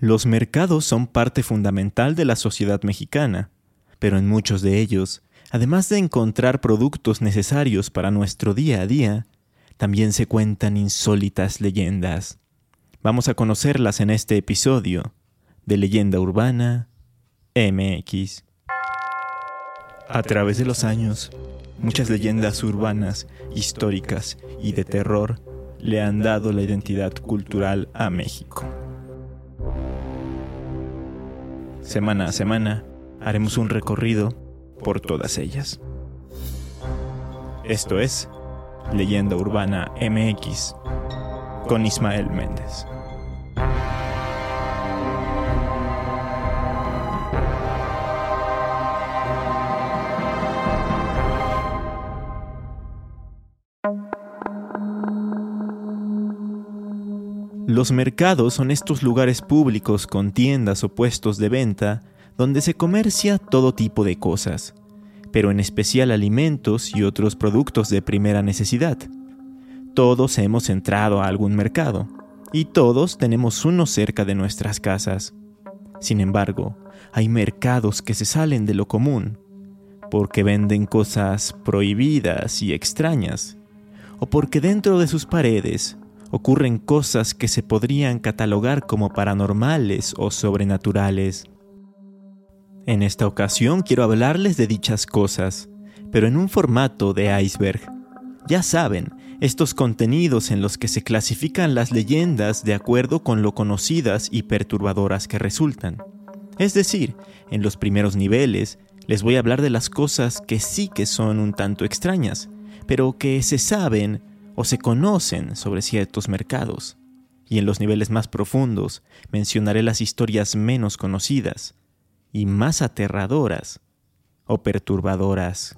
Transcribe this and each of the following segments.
Los mercados son parte fundamental de la sociedad mexicana, pero en muchos de ellos, además de encontrar productos necesarios para nuestro día a día, también se cuentan insólitas leyendas. Vamos a conocerlas en este episodio de Leyenda Urbana MX. A través de los años, muchas leyendas urbanas, históricas y de terror le han dado la identidad cultural a México. Semana a semana haremos un recorrido por todas ellas. Esto es Leyenda Urbana MX con Ismael Méndez. Los mercados son estos lugares públicos con tiendas o puestos de venta donde se comercia todo tipo de cosas, pero en especial alimentos y otros productos de primera necesidad. Todos hemos entrado a algún mercado, y todos tenemos uno cerca de nuestras casas. Sin embargo, hay mercados que se salen de lo común, porque venden cosas prohibidas y extrañas, o porque dentro de sus paredes ocurren cosas que se podrían catalogar como paranormales o sobrenaturales. En esta ocasión quiero hablarles de dichas cosas, pero en un formato de iceberg. Ya saben, estos contenidos en los que se clasifican las leyendas de acuerdo con lo conocidas y perturbadoras que resultan. Es decir, en los primeros niveles les voy a hablar de las cosas que sí que son un tanto extrañas, pero que se saben o se conocen sobre ciertos mercados. Y en los niveles más profundos mencionaré las historias menos conocidas, y más aterradoras o perturbadoras.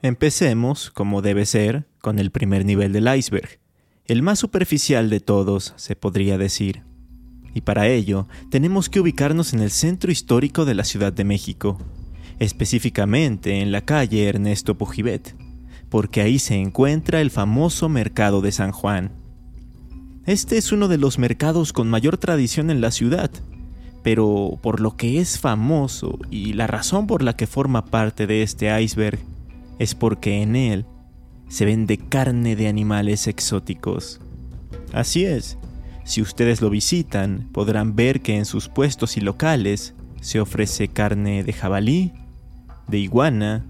Empecemos, como debe ser, con el primer nivel del iceberg, el más superficial de todos, se podría decir. Y para ello, tenemos que ubicarnos en el centro histórico de la Ciudad de México, específicamente en la calle Ernesto Pujibet, porque ahí se encuentra el famoso Mercado de San Juan, este es uno de los mercados con mayor tradición en la ciudad, pero por lo que es famoso y la razón por la que forma parte de este iceberg es porque en él se vende carne de animales exóticos. Así es, si ustedes lo visitan podrán ver que en sus puestos y locales se ofrece carne de jabalí, de iguana,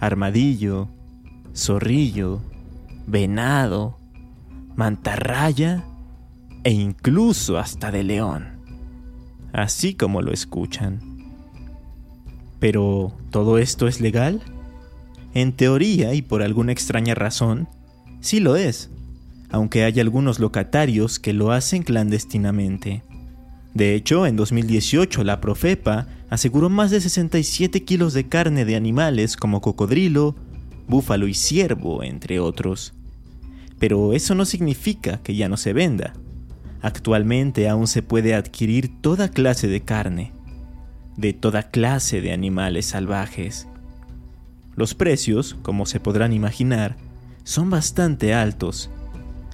armadillo, zorrillo, venado, mantarraya e incluso hasta de león, así como lo escuchan. Pero, ¿todo esto es legal? En teoría y por alguna extraña razón, sí lo es, aunque hay algunos locatarios que lo hacen clandestinamente. De hecho, en 2018 la Profepa aseguró más de 67 kilos de carne de animales como cocodrilo, búfalo y ciervo, entre otros pero eso no significa que ya no se venda. Actualmente aún se puede adquirir toda clase de carne, de toda clase de animales salvajes. Los precios, como se podrán imaginar, son bastante altos,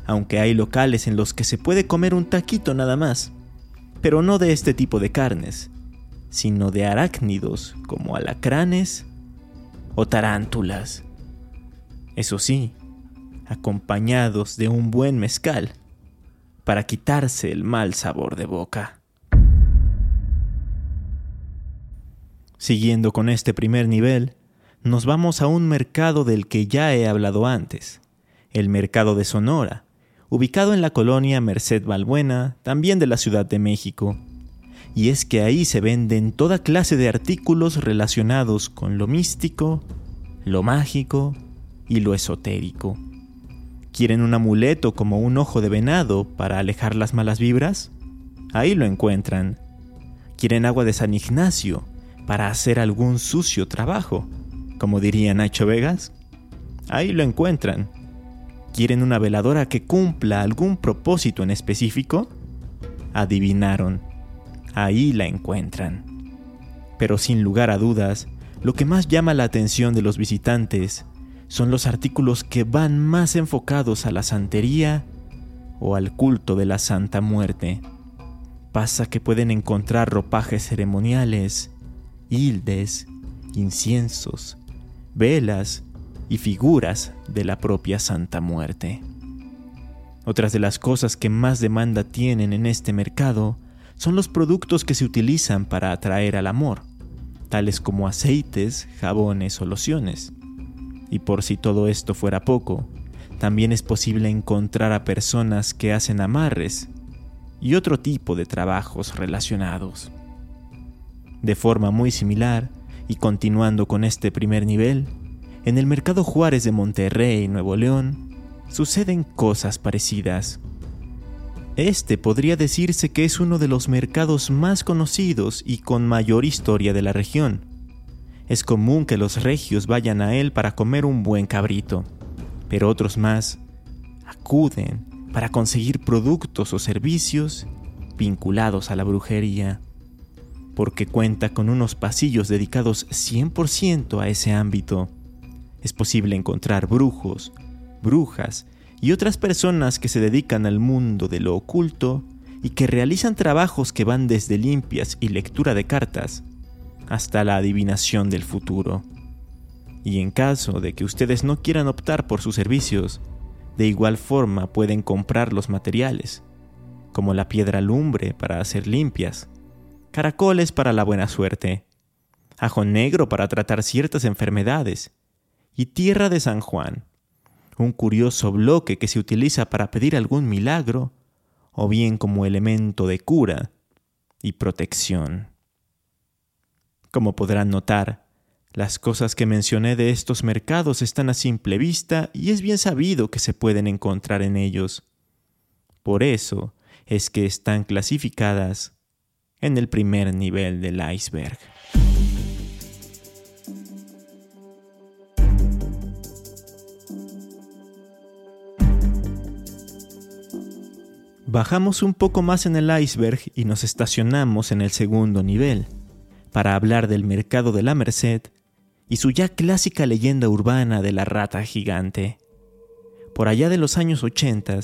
aunque hay locales en los que se puede comer un taquito nada más, pero no de este tipo de carnes, sino de arácnidos como alacranes o tarántulas. Eso sí, acompañados de un buen mezcal, para quitarse el mal sabor de boca. Siguiendo con este primer nivel, nos vamos a un mercado del que ya he hablado antes, el mercado de Sonora, ubicado en la colonia Merced Balbuena, también de la Ciudad de México. Y es que ahí se venden toda clase de artículos relacionados con lo místico, lo mágico y lo esotérico. ¿Quieren un amuleto como un ojo de venado para alejar las malas vibras? Ahí lo encuentran. ¿Quieren agua de San Ignacio para hacer algún sucio trabajo? Como diría Nacho Vegas. Ahí lo encuentran. ¿Quieren una veladora que cumpla algún propósito en específico? Adivinaron. Ahí la encuentran. Pero sin lugar a dudas, lo que más llama la atención de los visitantes son los artículos que van más enfocados a la santería o al culto de la Santa Muerte. Pasa que pueden encontrar ropajes ceremoniales, hildes, inciensos, velas y figuras de la propia Santa Muerte. Otras de las cosas que más demanda tienen en este mercado son los productos que se utilizan para atraer al amor, tales como aceites, jabones o lociones. Y por si todo esto fuera poco, también es posible encontrar a personas que hacen amarres y otro tipo de trabajos relacionados. De forma muy similar, y continuando con este primer nivel, en el Mercado Juárez de Monterrey, Nuevo León, suceden cosas parecidas. Este podría decirse que es uno de los mercados más conocidos y con mayor historia de la región. Es común que los regios vayan a él para comer un buen cabrito, pero otros más acuden para conseguir productos o servicios vinculados a la brujería, porque cuenta con unos pasillos dedicados 100% a ese ámbito. Es posible encontrar brujos, brujas y otras personas que se dedican al mundo de lo oculto y que realizan trabajos que van desde limpias y lectura de cartas hasta la adivinación del futuro. Y en caso de que ustedes no quieran optar por sus servicios, de igual forma pueden comprar los materiales, como la piedra lumbre para hacer limpias, caracoles para la buena suerte, ajo negro para tratar ciertas enfermedades y tierra de San Juan un curioso bloque que se utiliza para pedir algún milagro, o bien como elemento de cura y protección. Como podrán notar, las cosas que mencioné de estos mercados están a simple vista y es bien sabido que se pueden encontrar en ellos. Por eso es que están clasificadas en el primer nivel del iceberg. Bajamos un poco más en el iceberg y nos estacionamos en el segundo nivel, para hablar del mercado de la Merced y su ya clásica leyenda urbana de la rata gigante. Por allá de los años 80,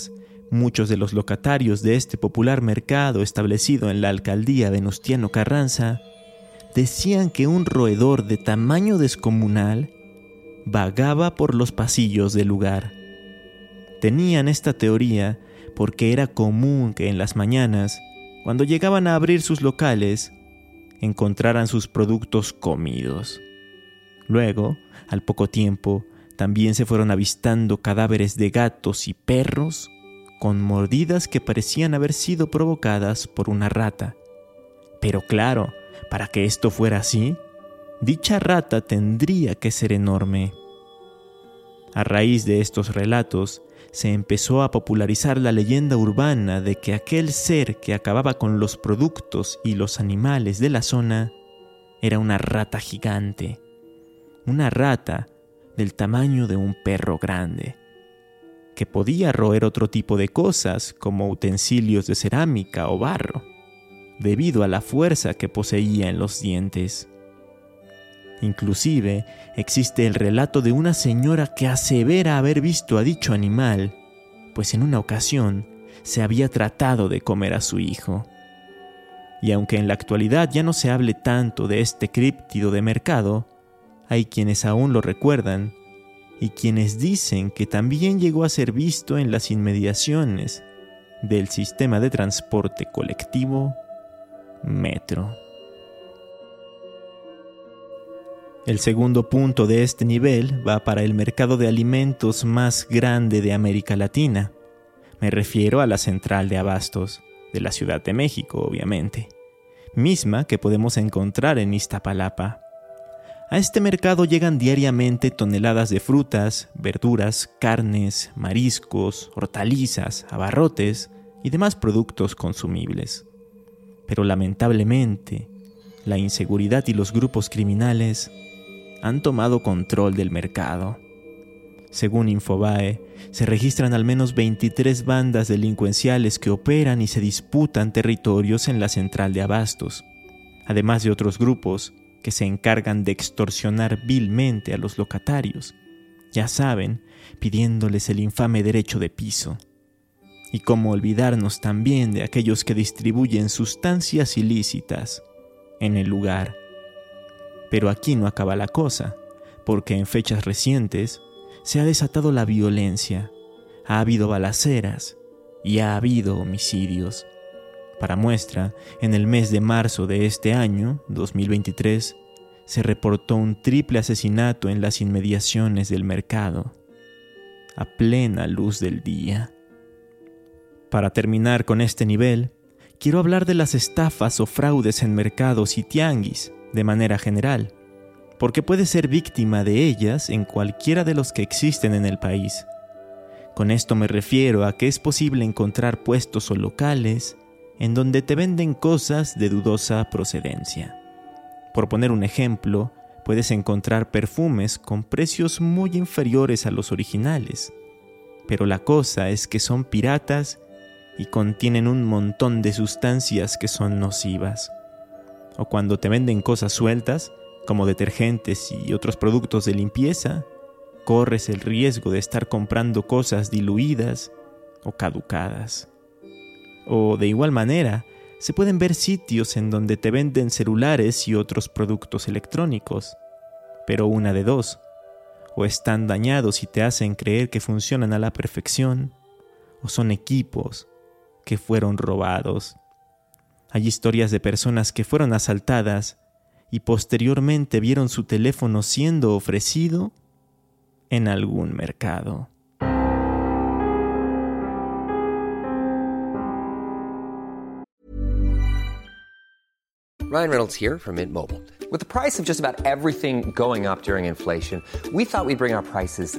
muchos de los locatarios de este popular mercado establecido en la alcaldía Venustiano Carranza decían que un roedor de tamaño descomunal vagaba por los pasillos del lugar. Tenían esta teoría porque era común que en las mañanas, cuando llegaban a abrir sus locales, encontraran sus productos comidos. Luego, al poco tiempo, también se fueron avistando cadáveres de gatos y perros con mordidas que parecían haber sido provocadas por una rata. Pero claro, para que esto fuera así, dicha rata tendría que ser enorme. A raíz de estos relatos, se empezó a popularizar la leyenda urbana de que aquel ser que acababa con los productos y los animales de la zona era una rata gigante, una rata del tamaño de un perro grande, que podía roer otro tipo de cosas como utensilios de cerámica o barro, debido a la fuerza que poseía en los dientes. Inclusive existe el relato de una señora que asevera haber visto a dicho animal, pues en una ocasión se había tratado de comer a su hijo. Y aunque en la actualidad ya no se hable tanto de este críptido de mercado, hay quienes aún lo recuerdan y quienes dicen que también llegó a ser visto en las inmediaciones del sistema de transporte colectivo Metro. El segundo punto de este nivel va para el mercado de alimentos más grande de América Latina. Me refiero a la central de abastos, de la Ciudad de México, obviamente, misma que podemos encontrar en Iztapalapa. A este mercado llegan diariamente toneladas de frutas, verduras, carnes, mariscos, hortalizas, abarrotes y demás productos consumibles. Pero lamentablemente, la inseguridad y los grupos criminales han tomado control del mercado. Según Infobae, se registran al menos 23 bandas delincuenciales que operan y se disputan territorios en la central de abastos, además de otros grupos que se encargan de extorsionar vilmente a los locatarios, ya saben, pidiéndoles el infame derecho de piso. Y cómo olvidarnos también de aquellos que distribuyen sustancias ilícitas en el lugar. Pero aquí no acaba la cosa, porque en fechas recientes se ha desatado la violencia, ha habido balaceras y ha habido homicidios. Para muestra, en el mes de marzo de este año, 2023, se reportó un triple asesinato en las inmediaciones del mercado, a plena luz del día. Para terminar con este nivel, quiero hablar de las estafas o fraudes en mercados y tianguis, de manera general, porque puede ser víctima de ellas en cualquiera de los que existen en el país. Con esto me refiero a que es posible encontrar puestos o locales en donde te venden cosas de dudosa procedencia. Por poner un ejemplo, puedes encontrar perfumes con precios muy inferiores a los originales, pero la cosa es que son piratas y contienen un montón de sustancias que son nocivas. O cuando te venden cosas sueltas, como detergentes y otros productos de limpieza, corres el riesgo de estar comprando cosas diluidas o caducadas. O de igual manera, se pueden ver sitios en donde te venden celulares y otros productos electrónicos. Pero una de dos, o están dañados y te hacen creer que funcionan a la perfección, o son equipos que fueron robados. Hay historias de personas que fueron asaltadas y posteriormente vieron su teléfono siendo ofrecido en algún mercado. Ryan Reynolds here from Mint Mobile. With the price of just about everything going up during inflation, we thought we'd bring our prices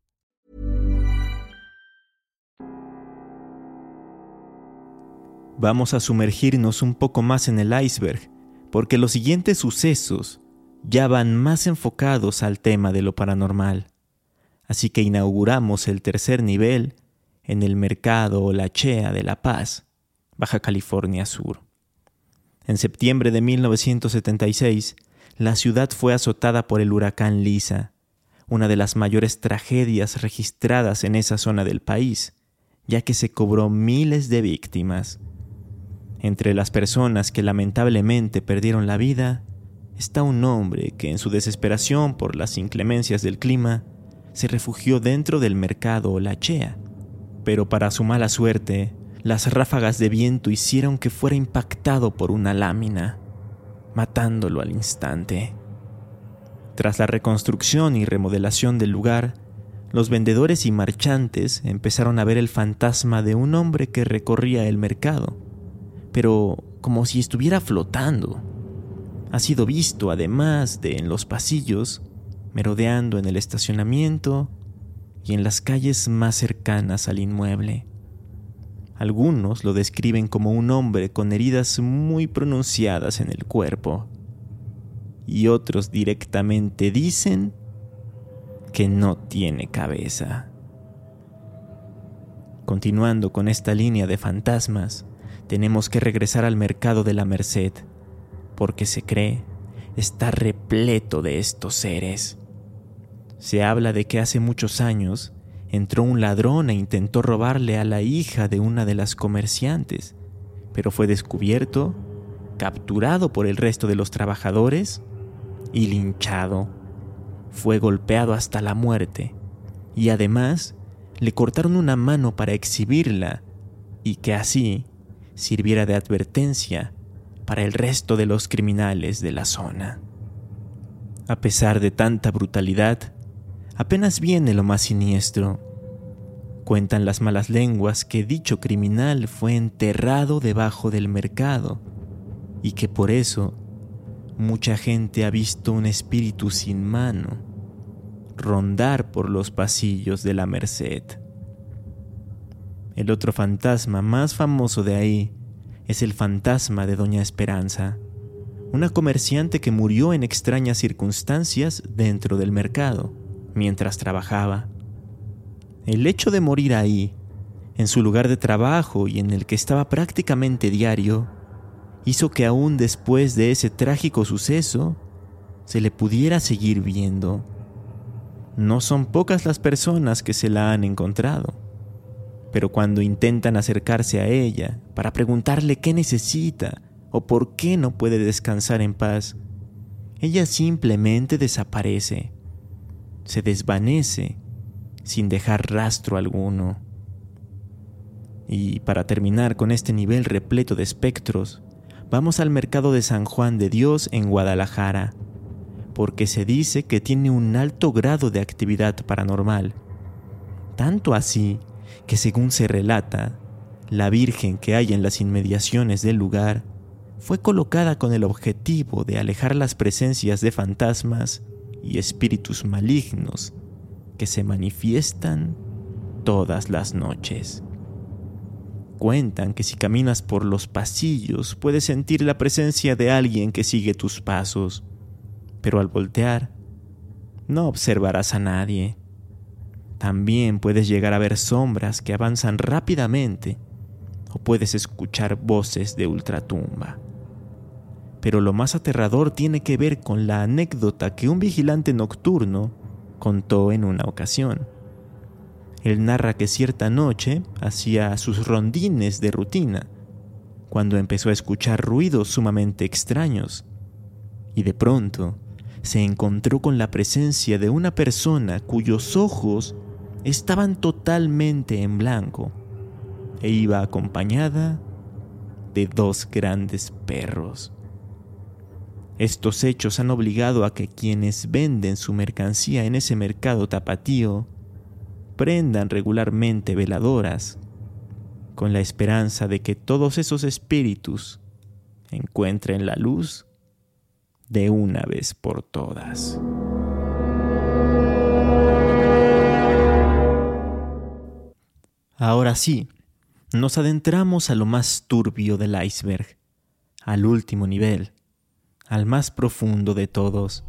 Vamos a sumergirnos un poco más en el iceberg, porque los siguientes sucesos ya van más enfocados al tema de lo paranormal. Así que inauguramos el tercer nivel en el mercado o la Chea de La Paz, Baja California Sur. En septiembre de 1976, la ciudad fue azotada por el huracán Lisa, una de las mayores tragedias registradas en esa zona del país, ya que se cobró miles de víctimas. Entre las personas que lamentablemente perdieron la vida está un hombre que en su desesperación por las inclemencias del clima se refugió dentro del mercado La Chea. Pero para su mala suerte, las ráfagas de viento hicieron que fuera impactado por una lámina, matándolo al instante. Tras la reconstrucción y remodelación del lugar, los vendedores y marchantes empezaron a ver el fantasma de un hombre que recorría el mercado, pero como si estuviera flotando. Ha sido visto además de en los pasillos, merodeando en el estacionamiento y en las calles más cercanas al inmueble. Algunos lo describen como un hombre con heridas muy pronunciadas en el cuerpo y otros directamente dicen que no tiene cabeza. Continuando con esta línea de fantasmas, tenemos que regresar al mercado de la Merced, porque se cree está repleto de estos seres. Se habla de que hace muchos años entró un ladrón e intentó robarle a la hija de una de las comerciantes, pero fue descubierto, capturado por el resto de los trabajadores y linchado. Fue golpeado hasta la muerte y además le cortaron una mano para exhibirla y que así sirviera de advertencia para el resto de los criminales de la zona. A pesar de tanta brutalidad, apenas viene lo más siniestro. Cuentan las malas lenguas que dicho criminal fue enterrado debajo del mercado y que por eso mucha gente ha visto un espíritu sin mano rondar por los pasillos de la Merced. El otro fantasma más famoso de ahí es el fantasma de Doña Esperanza, una comerciante que murió en extrañas circunstancias dentro del mercado mientras trabajaba. El hecho de morir ahí, en su lugar de trabajo y en el que estaba prácticamente diario, hizo que aún después de ese trágico suceso se le pudiera seguir viendo. No son pocas las personas que se la han encontrado, pero cuando intentan acercarse a ella para preguntarle qué necesita o por qué no puede descansar en paz, ella simplemente desaparece, se desvanece sin dejar rastro alguno. Y para terminar con este nivel repleto de espectros, vamos al mercado de San Juan de Dios en Guadalajara, porque se dice que tiene un alto grado de actividad paranormal. Tanto así que según se relata, la Virgen que hay en las inmediaciones del lugar fue colocada con el objetivo de alejar las presencias de fantasmas y espíritus malignos que se manifiestan todas las noches. Cuentan que si caminas por los pasillos puedes sentir la presencia de alguien que sigue tus pasos pero al voltear no observarás a nadie. También puedes llegar a ver sombras que avanzan rápidamente o puedes escuchar voces de ultratumba. Pero lo más aterrador tiene que ver con la anécdota que un vigilante nocturno contó en una ocasión. Él narra que cierta noche hacía sus rondines de rutina, cuando empezó a escuchar ruidos sumamente extraños, y de pronto se encontró con la presencia de una persona cuyos ojos estaban totalmente en blanco e iba acompañada de dos grandes perros. Estos hechos han obligado a que quienes venden su mercancía en ese mercado tapatío prendan regularmente veladoras con la esperanza de que todos esos espíritus encuentren la luz de una vez por todas. Ahora sí, nos adentramos a lo más turbio del iceberg, al último nivel, al más profundo de todos.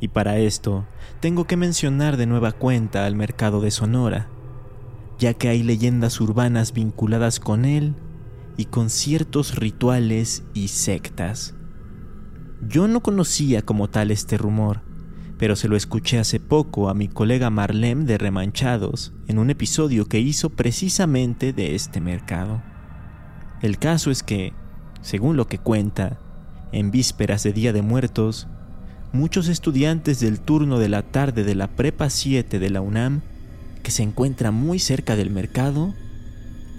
Y para esto tengo que mencionar de nueva cuenta al mercado de Sonora, ya que hay leyendas urbanas vinculadas con él y con ciertos rituales y sectas. Yo no conocía como tal este rumor, pero se lo escuché hace poco a mi colega Marlem de Remanchados en un episodio que hizo precisamente de este mercado. El caso es que, según lo que cuenta, en vísperas de Día de Muertos, muchos estudiantes del turno de la tarde de la Prepa 7 de la UNAM, que se encuentra muy cerca del mercado,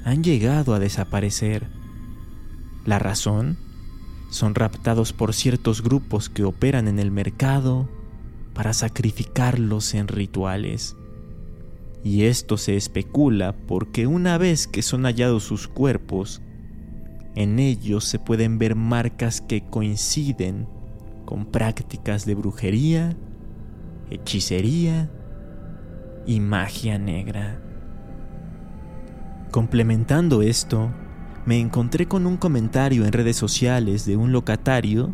han llegado a desaparecer. ¿La razón? son raptados por ciertos grupos que operan en el mercado para sacrificarlos en rituales. Y esto se especula porque una vez que son hallados sus cuerpos, en ellos se pueden ver marcas que coinciden con prácticas de brujería, hechicería y magia negra. Complementando esto, me encontré con un comentario en redes sociales de un locatario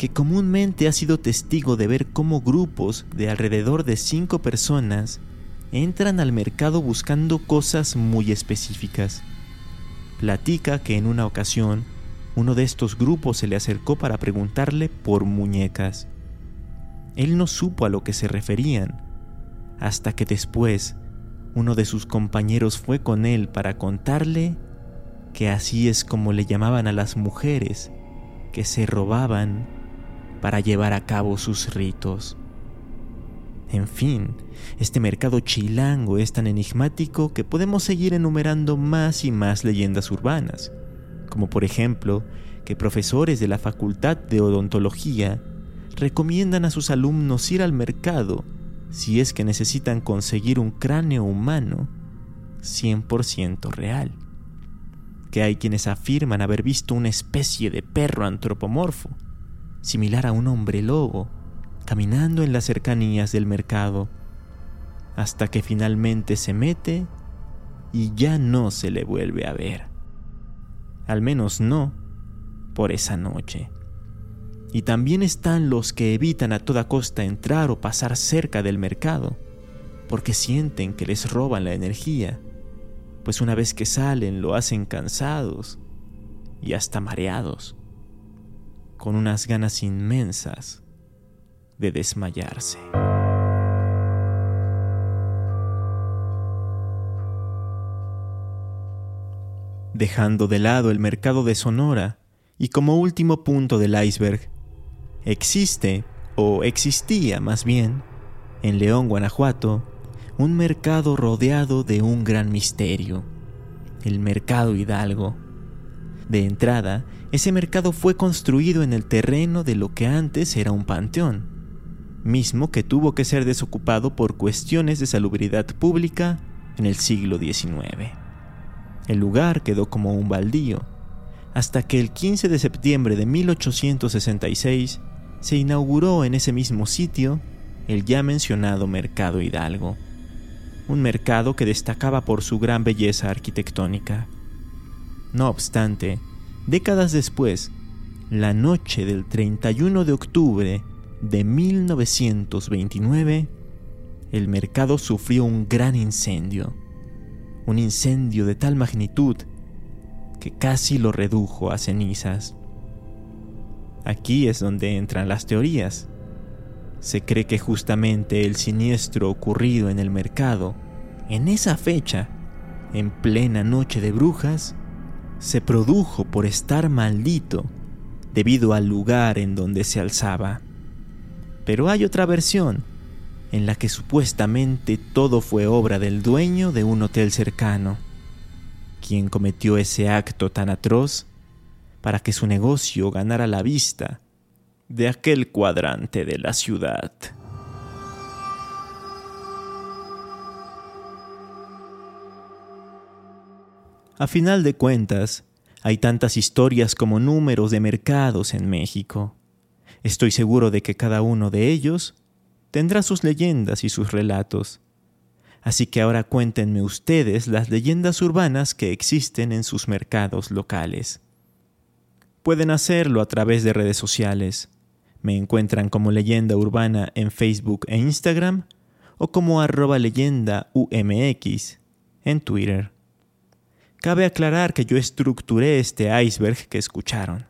que comúnmente ha sido testigo de ver cómo grupos de alrededor de cinco personas entran al mercado buscando cosas muy específicas. Platica que en una ocasión uno de estos grupos se le acercó para preguntarle por muñecas. Él no supo a lo que se referían, hasta que después uno de sus compañeros fue con él para contarle que así es como le llamaban a las mujeres que se robaban para llevar a cabo sus ritos. En fin, este mercado chilango es tan enigmático que podemos seguir enumerando más y más leyendas urbanas, como por ejemplo que profesores de la Facultad de Odontología recomiendan a sus alumnos ir al mercado si es que necesitan conseguir un cráneo humano 100% real. Que hay quienes afirman haber visto una especie de perro antropomorfo, similar a un hombre lobo, caminando en las cercanías del mercado, hasta que finalmente se mete y ya no se le vuelve a ver. Al menos no por esa noche. Y también están los que evitan a toda costa entrar o pasar cerca del mercado, porque sienten que les roban la energía, pues una vez que salen lo hacen cansados y hasta mareados, con unas ganas inmensas de desmayarse. Dejando de lado el mercado de Sonora, y como último punto del iceberg, Existe, o existía más bien, en León, Guanajuato, un mercado rodeado de un gran misterio, el Mercado Hidalgo. De entrada, ese mercado fue construido en el terreno de lo que antes era un panteón, mismo que tuvo que ser desocupado por cuestiones de salubridad pública en el siglo XIX. El lugar quedó como un baldío, hasta que el 15 de septiembre de 1866 se inauguró en ese mismo sitio el ya mencionado Mercado Hidalgo, un mercado que destacaba por su gran belleza arquitectónica. No obstante, décadas después, la noche del 31 de octubre de 1929, el mercado sufrió un gran incendio, un incendio de tal magnitud que casi lo redujo a cenizas. Aquí es donde entran las teorías. Se cree que justamente el siniestro ocurrido en el mercado, en esa fecha, en plena noche de brujas, se produjo por estar maldito debido al lugar en donde se alzaba. Pero hay otra versión, en la que supuestamente todo fue obra del dueño de un hotel cercano, quien cometió ese acto tan atroz para que su negocio ganara la vista de aquel cuadrante de la ciudad. A final de cuentas, hay tantas historias como números de mercados en México. Estoy seguro de que cada uno de ellos tendrá sus leyendas y sus relatos. Así que ahora cuéntenme ustedes las leyendas urbanas que existen en sus mercados locales. Pueden hacerlo a través de redes sociales. Me encuentran como leyenda urbana en Facebook e Instagram o como arroba leyenda UMX en Twitter. Cabe aclarar que yo estructuré este iceberg que escucharon.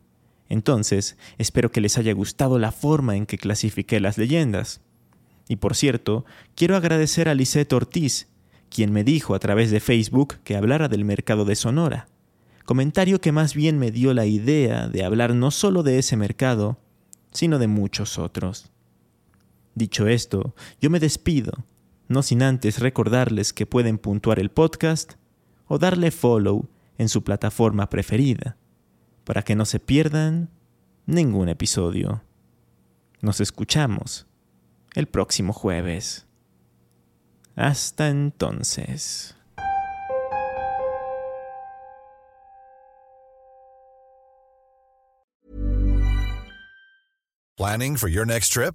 Entonces, espero que les haya gustado la forma en que clasifiqué las leyendas. Y por cierto, quiero agradecer a Lisette Ortiz, quien me dijo a través de Facebook que hablara del mercado de Sonora comentario que más bien me dio la idea de hablar no solo de ese mercado, sino de muchos otros. Dicho esto, yo me despido, no sin antes recordarles que pueden puntuar el podcast o darle follow en su plataforma preferida, para que no se pierdan ningún episodio. Nos escuchamos el próximo jueves. Hasta entonces. Planning for your next trip?